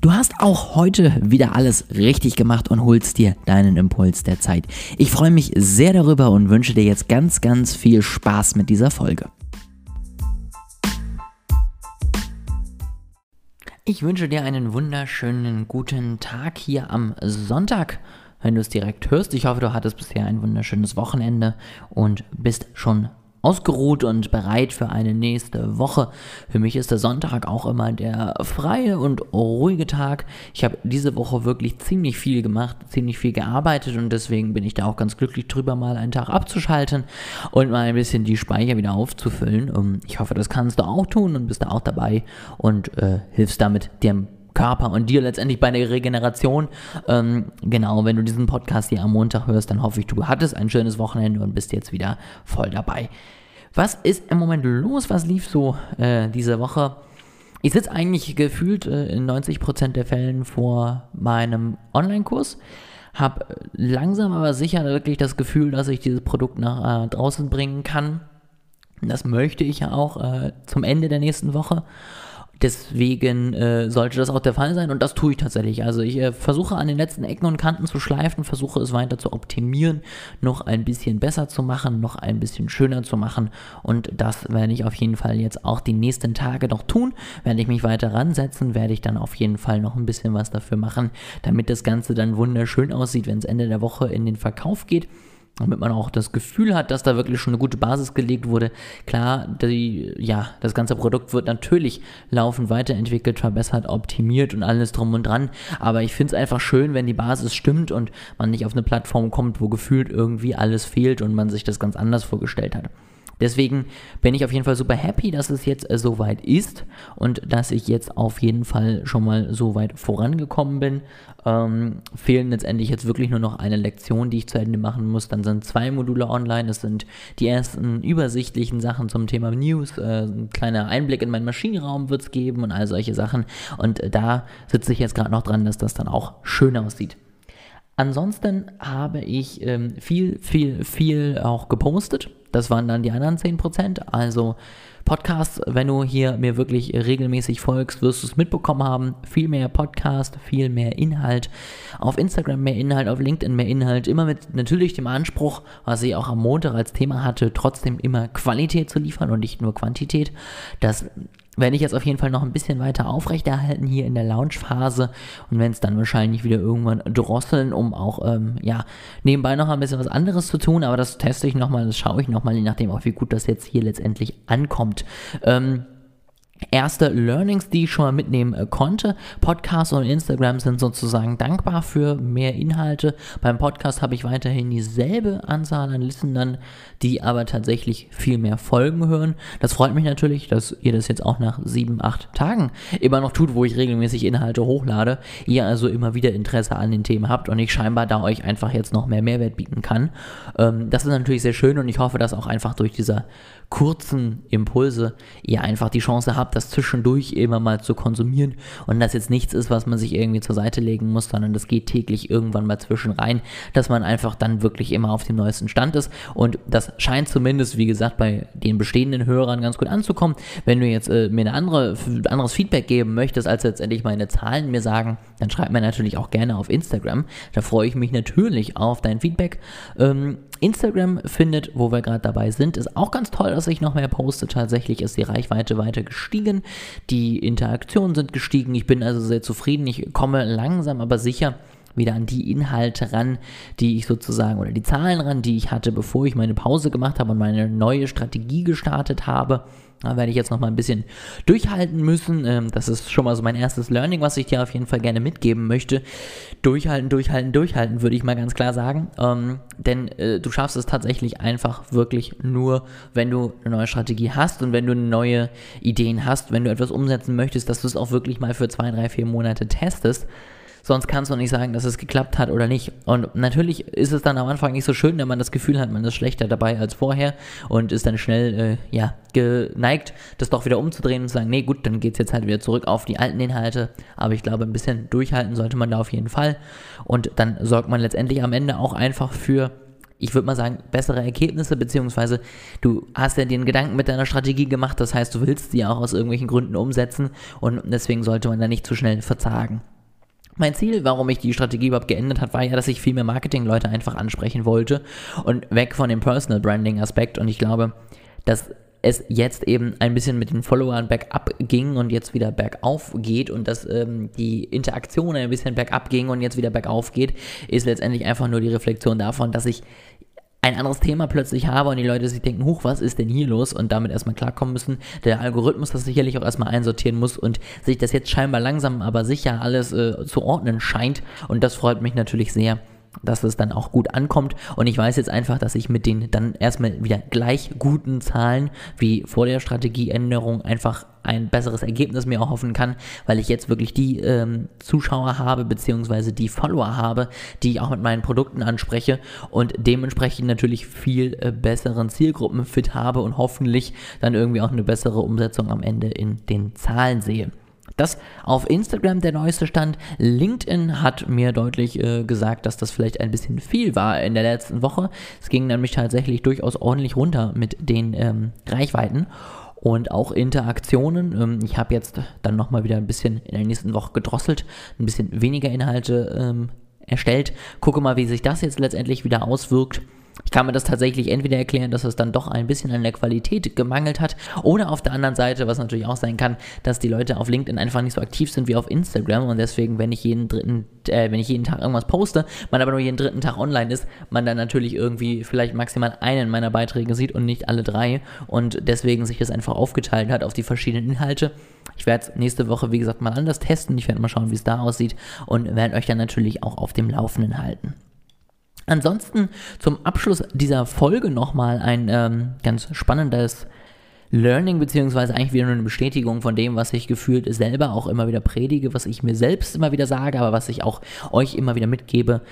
Du hast auch heute wieder alles richtig gemacht und holst dir deinen Impuls der Zeit. Ich freue mich sehr darüber und wünsche dir jetzt ganz, ganz viel Spaß mit dieser Folge. Ich wünsche dir einen wunderschönen guten Tag hier am Sonntag, wenn du es direkt hörst. Ich hoffe, du hattest bisher ein wunderschönes Wochenende und bist schon ausgeruht und bereit für eine nächste Woche. Für mich ist der Sonntag auch immer der freie und ruhige Tag. Ich habe diese Woche wirklich ziemlich viel gemacht, ziemlich viel gearbeitet und deswegen bin ich da auch ganz glücklich drüber, mal einen Tag abzuschalten und mal ein bisschen die Speicher wieder aufzufüllen. Ich hoffe, das kannst du auch tun und bist da auch dabei und äh, hilfst damit dem Körper und dir letztendlich bei der Regeneration. Ähm, genau, wenn du diesen Podcast hier am Montag hörst, dann hoffe ich, du hattest ein schönes Wochenende und bist jetzt wieder voll dabei. Was ist im Moment los? Was lief so äh, diese Woche? Ich sitze eigentlich gefühlt äh, in 90% der Fällen vor meinem Online-Kurs. Habe langsam aber sicher wirklich das Gefühl, dass ich dieses Produkt nach äh, draußen bringen kann. Das möchte ich ja auch äh, zum Ende der nächsten Woche. Deswegen äh, sollte das auch der Fall sein und das tue ich tatsächlich. Also ich äh, versuche an den letzten Ecken und Kanten zu schleifen, versuche es weiter zu optimieren, noch ein bisschen besser zu machen, noch ein bisschen schöner zu machen und das werde ich auf jeden Fall jetzt auch die nächsten Tage noch tun. Werde ich mich weiter ransetzen, werde ich dann auf jeden Fall noch ein bisschen was dafür machen, damit das Ganze dann wunderschön aussieht, wenn es Ende der Woche in den Verkauf geht damit man auch das Gefühl hat, dass da wirklich schon eine gute Basis gelegt wurde. Klar, die, ja, das ganze Produkt wird natürlich laufend weiterentwickelt, verbessert, optimiert und alles drum und dran. Aber ich finde es einfach schön, wenn die Basis stimmt und man nicht auf eine Plattform kommt, wo gefühlt irgendwie alles fehlt und man sich das ganz anders vorgestellt hat. Deswegen bin ich auf jeden Fall super happy, dass es jetzt äh, so weit ist und dass ich jetzt auf jeden Fall schon mal so weit vorangekommen bin. Ähm, fehlen letztendlich jetzt wirklich nur noch eine Lektion, die ich zu Ende machen muss. Dann sind zwei Module online. Es sind die ersten übersichtlichen Sachen zum Thema News. Äh, ein kleiner Einblick in meinen Maschinenraum wird es geben und all solche Sachen. Und äh, da sitze ich jetzt gerade noch dran, dass das dann auch schön aussieht. Ansonsten habe ich ähm, viel, viel, viel auch gepostet. Das waren dann die anderen 10%. Also Podcast, wenn du hier mir wirklich regelmäßig folgst, wirst du es mitbekommen haben. Viel mehr Podcast, viel mehr Inhalt. Auf Instagram mehr Inhalt, auf LinkedIn mehr Inhalt. Immer mit natürlich dem Anspruch, was ich auch am Montag als Thema hatte, trotzdem immer Qualität zu liefern und nicht nur Quantität. Das werde ich jetzt auf jeden Fall noch ein bisschen weiter aufrechterhalten hier in der Launch-Phase und wenn es dann wahrscheinlich wieder irgendwann drosseln, um auch ähm, ja nebenbei noch ein bisschen was anderes zu tun, aber das teste ich nochmal, das schaue ich nochmal, je nachdem auch wie gut das jetzt hier letztendlich ankommt. Ähm, erste Learnings, die ich schon mal mitnehmen äh, konnte. Podcast und Instagram sind sozusagen dankbar für mehr Inhalte. Beim Podcast habe ich weiterhin dieselbe Anzahl an Listenern, die aber tatsächlich viel mehr Folgen hören. Das freut mich natürlich, dass ihr das jetzt auch nach sieben, acht Tagen immer noch tut, wo ich regelmäßig Inhalte hochlade. Ihr also immer wieder Interesse an den Themen habt und ich scheinbar da euch einfach jetzt noch mehr Mehrwert bieten kann. Ähm, das ist natürlich sehr schön und ich hoffe, dass auch einfach durch dieser kurzen Impulse ihr einfach die Chance habt, das zwischendurch immer mal zu konsumieren und das jetzt nichts ist, was man sich irgendwie zur Seite legen muss, sondern das geht täglich irgendwann mal zwischen rein, dass man einfach dann wirklich immer auf dem neuesten Stand ist und das scheint zumindest, wie gesagt, bei den bestehenden Hörern ganz gut anzukommen. Wenn du jetzt äh, mir ein andere, anderes Feedback geben möchtest, als letztendlich meine Zahlen mir sagen, dann schreib mir natürlich auch gerne auf Instagram. Da freue ich mich natürlich auf dein Feedback. Ähm, Instagram findet, wo wir gerade dabei sind, ist auch ganz toll, dass ich noch mehr poste. Tatsächlich ist die Reichweite weiter gestiegen. Die Interaktionen sind gestiegen. Ich bin also sehr zufrieden. Ich komme langsam aber sicher wieder an die Inhalte ran, die ich sozusagen, oder die Zahlen ran, die ich hatte, bevor ich meine Pause gemacht habe und meine neue Strategie gestartet habe. Da werde ich jetzt noch mal ein bisschen durchhalten müssen. Ähm, das ist schon mal so mein erstes Learning, was ich dir auf jeden Fall gerne mitgeben möchte. Durchhalten, durchhalten, durchhalten, würde ich mal ganz klar sagen. Ähm, denn äh, du schaffst es tatsächlich einfach wirklich nur, wenn du eine neue Strategie hast und wenn du neue Ideen hast, wenn du etwas umsetzen möchtest, dass du es auch wirklich mal für zwei, drei, vier Monate testest Sonst kannst du nicht sagen, dass es geklappt hat oder nicht. Und natürlich ist es dann am Anfang nicht so schön, wenn man das Gefühl hat, man ist schlechter dabei als vorher und ist dann schnell, äh, ja, geneigt, das doch wieder umzudrehen und zu sagen, nee, gut, dann geht es jetzt halt wieder zurück auf die alten Inhalte. Aber ich glaube, ein bisschen durchhalten sollte man da auf jeden Fall. Und dann sorgt man letztendlich am Ende auch einfach für ich würde mal sagen, bessere Ergebnisse, beziehungsweise du hast ja den Gedanken mit deiner Strategie gemacht, das heißt, du willst sie auch aus irgendwelchen Gründen umsetzen und deswegen sollte man da nicht zu schnell verzagen. Mein Ziel, warum ich die Strategie überhaupt geändert habe, war ja, dass ich viel mehr Marketing-Leute einfach ansprechen wollte und weg von dem Personal Branding-Aspekt. Und ich glaube, dass es jetzt eben ein bisschen mit den Followern bergab ging und jetzt wieder bergauf geht und dass ähm, die Interaktion ein bisschen bergab ging und jetzt wieder bergauf geht, ist letztendlich einfach nur die Reflexion davon, dass ich ein anderes Thema plötzlich habe und die Leute sich denken, huch, was ist denn hier los? Und damit erstmal klarkommen müssen. Der Algorithmus das sicherlich auch erstmal einsortieren muss und sich das jetzt scheinbar langsam, aber sicher alles äh, zu ordnen scheint. Und das freut mich natürlich sehr dass es dann auch gut ankommt. Und ich weiß jetzt einfach, dass ich mit den dann erstmal wieder gleich guten Zahlen wie vor der Strategieänderung einfach ein besseres Ergebnis mir auch hoffen kann, weil ich jetzt wirklich die ähm, Zuschauer habe, beziehungsweise die Follower habe, die ich auch mit meinen Produkten anspreche und dementsprechend natürlich viel äh, besseren Zielgruppenfit habe und hoffentlich dann irgendwie auch eine bessere Umsetzung am Ende in den Zahlen sehe. Das auf Instagram der neueste Stand. LinkedIn hat mir deutlich äh, gesagt, dass das vielleicht ein bisschen viel war in der letzten Woche. Es ging nämlich tatsächlich durchaus ordentlich runter mit den ähm, Reichweiten und auch Interaktionen. Ähm, ich habe jetzt dann nochmal wieder ein bisschen in der nächsten Woche gedrosselt, ein bisschen weniger Inhalte ähm, erstellt. Gucke mal, wie sich das jetzt letztendlich wieder auswirkt. Ich kann mir das tatsächlich entweder erklären, dass es dann doch ein bisschen an der Qualität gemangelt hat, oder auf der anderen Seite, was natürlich auch sein kann, dass die Leute auf LinkedIn einfach nicht so aktiv sind wie auf Instagram und deswegen, wenn ich jeden dritten, äh, wenn ich jeden Tag irgendwas poste, man aber nur jeden dritten Tag online ist, man dann natürlich irgendwie vielleicht maximal einen meiner Beiträge sieht und nicht alle drei und deswegen sich das einfach aufgeteilt hat auf die verschiedenen Inhalte. Ich werde es nächste Woche, wie gesagt, mal anders testen. Ich werde mal schauen, wie es da aussieht und werde euch dann natürlich auch auf dem Laufenden halten. Ansonsten zum Abschluss dieser Folge nochmal ein ähm, ganz spannendes Learning, beziehungsweise eigentlich wieder nur eine Bestätigung von dem, was ich gefühlt selber auch immer wieder predige, was ich mir selbst immer wieder sage, aber was ich auch euch immer wieder mitgebe.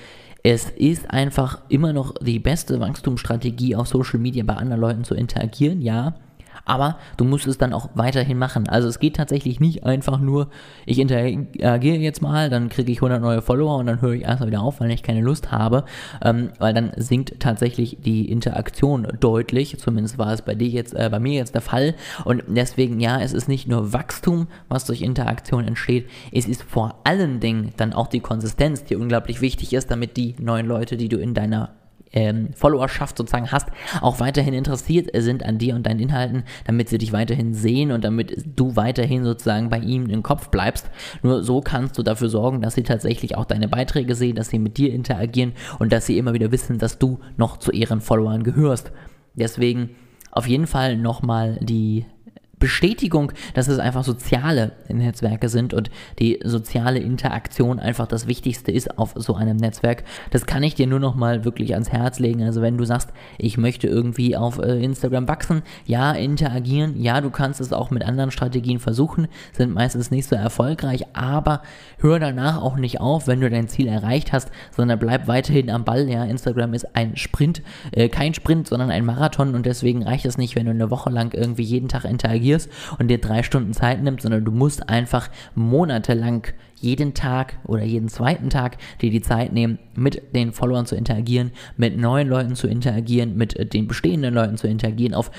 Es ist einfach immer noch die beste Wachstumsstrategie auf Social Media bei anderen Leuten zu interagieren, ja aber du musst es dann auch weiterhin machen. Also es geht tatsächlich nicht einfach nur, ich interagiere jetzt mal, dann kriege ich 100 neue Follower und dann höre ich erstmal wieder auf, weil ich keine Lust habe, ähm, weil dann sinkt tatsächlich die Interaktion deutlich, zumindest war es bei dir jetzt, äh, bei mir jetzt der Fall. Und deswegen, ja, es ist nicht nur Wachstum, was durch Interaktion entsteht, es ist vor allen Dingen dann auch die Konsistenz, die unglaublich wichtig ist, damit die neuen Leute, die du in deiner ähm, Followerschaft sozusagen hast, auch weiterhin interessiert sind an dir und deinen Inhalten, damit sie dich weiterhin sehen und damit du weiterhin sozusagen bei ihnen im Kopf bleibst. Nur so kannst du dafür sorgen, dass sie tatsächlich auch deine Beiträge sehen, dass sie mit dir interagieren und dass sie immer wieder wissen, dass du noch zu ihren Followern gehörst. Deswegen auf jeden Fall nochmal die Bestätigung, dass es einfach soziale Netzwerke sind und die soziale Interaktion einfach das Wichtigste ist auf so einem Netzwerk. Das kann ich dir nur noch mal wirklich ans Herz legen. Also wenn du sagst, ich möchte irgendwie auf äh, Instagram wachsen, ja, interagieren, ja, du kannst es auch mit anderen Strategien versuchen, sind meistens nicht so erfolgreich, aber hör danach auch nicht auf, wenn du dein Ziel erreicht hast, sondern bleib weiterhin am Ball. Ja, Instagram ist ein Sprint, äh, kein Sprint, sondern ein Marathon und deswegen reicht es nicht, wenn du eine Woche lang irgendwie jeden Tag interagierst reagierst und dir drei Stunden Zeit nimmst, sondern du musst einfach monatelang jeden Tag oder jeden zweiten Tag dir die Zeit nehmen, mit den Followern zu interagieren, mit neuen Leuten zu interagieren, mit den bestehenden Leuten zu interagieren, auf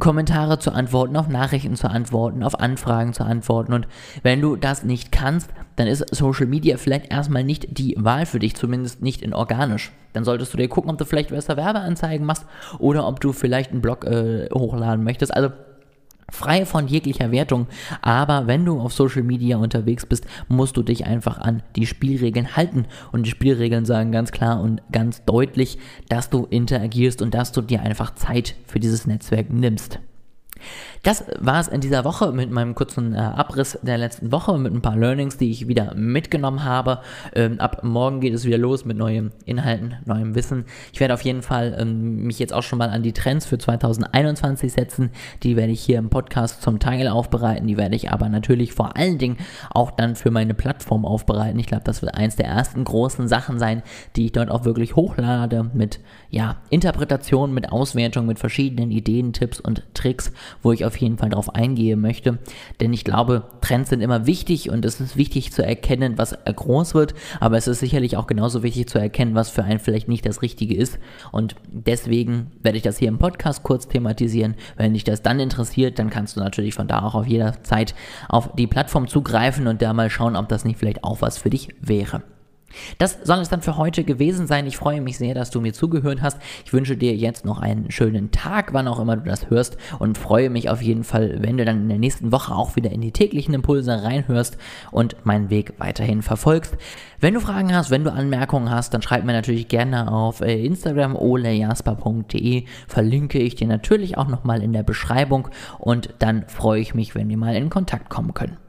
Kommentare zu antworten, auf Nachrichten zu antworten, auf Anfragen zu antworten. Und wenn du das nicht kannst, dann ist Social Media vielleicht erstmal nicht die Wahl für dich, zumindest nicht in organisch. Dann solltest du dir gucken, ob du vielleicht besser Werbeanzeigen machst oder ob du vielleicht einen Blog äh, hochladen möchtest. Also frei von jeglicher Wertung. Aber wenn du auf Social Media unterwegs bist, musst du dich einfach an die Spielregeln halten. Und die Spielregeln sagen ganz klar und ganz deutlich, dass du interagierst und dass du dir einfach Zeit für dieses Netzwerk nimmst. Das war es in dieser Woche mit meinem kurzen äh, Abriss der letzten Woche, mit ein paar Learnings, die ich wieder mitgenommen habe. Ähm, ab morgen geht es wieder los mit neuen Inhalten, neuem Wissen. Ich werde auf jeden Fall ähm, mich jetzt auch schon mal an die Trends für 2021 setzen. Die werde ich hier im Podcast zum Teil aufbereiten. Die werde ich aber natürlich vor allen Dingen auch dann für meine Plattform aufbereiten. Ich glaube, das wird eins der ersten großen Sachen sein, die ich dort auch wirklich hochlade mit ja, Interpretation, mit Auswertung, mit verschiedenen Ideen, Tipps und Tricks wo ich auf jeden Fall darauf eingehen möchte. Denn ich glaube, Trends sind immer wichtig und es ist wichtig zu erkennen, was groß wird, aber es ist sicherlich auch genauso wichtig zu erkennen, was für einen vielleicht nicht das Richtige ist. Und deswegen werde ich das hier im Podcast kurz thematisieren. Wenn dich das dann interessiert, dann kannst du natürlich von da auch auf jeder Zeit auf die Plattform zugreifen und da mal schauen, ob das nicht vielleicht auch was für dich wäre. Das soll es dann für heute gewesen sein. Ich freue mich sehr, dass du mir zugehört hast. Ich wünsche dir jetzt noch einen schönen Tag, wann auch immer du das hörst und freue mich auf jeden Fall, wenn du dann in der nächsten Woche auch wieder in die täglichen Impulse reinhörst und meinen Weg weiterhin verfolgst. Wenn du Fragen hast, wenn du Anmerkungen hast, dann schreib mir natürlich gerne auf äh, Instagram olejasper.de. Verlinke ich dir natürlich auch nochmal in der Beschreibung und dann freue ich mich, wenn wir mal in Kontakt kommen können.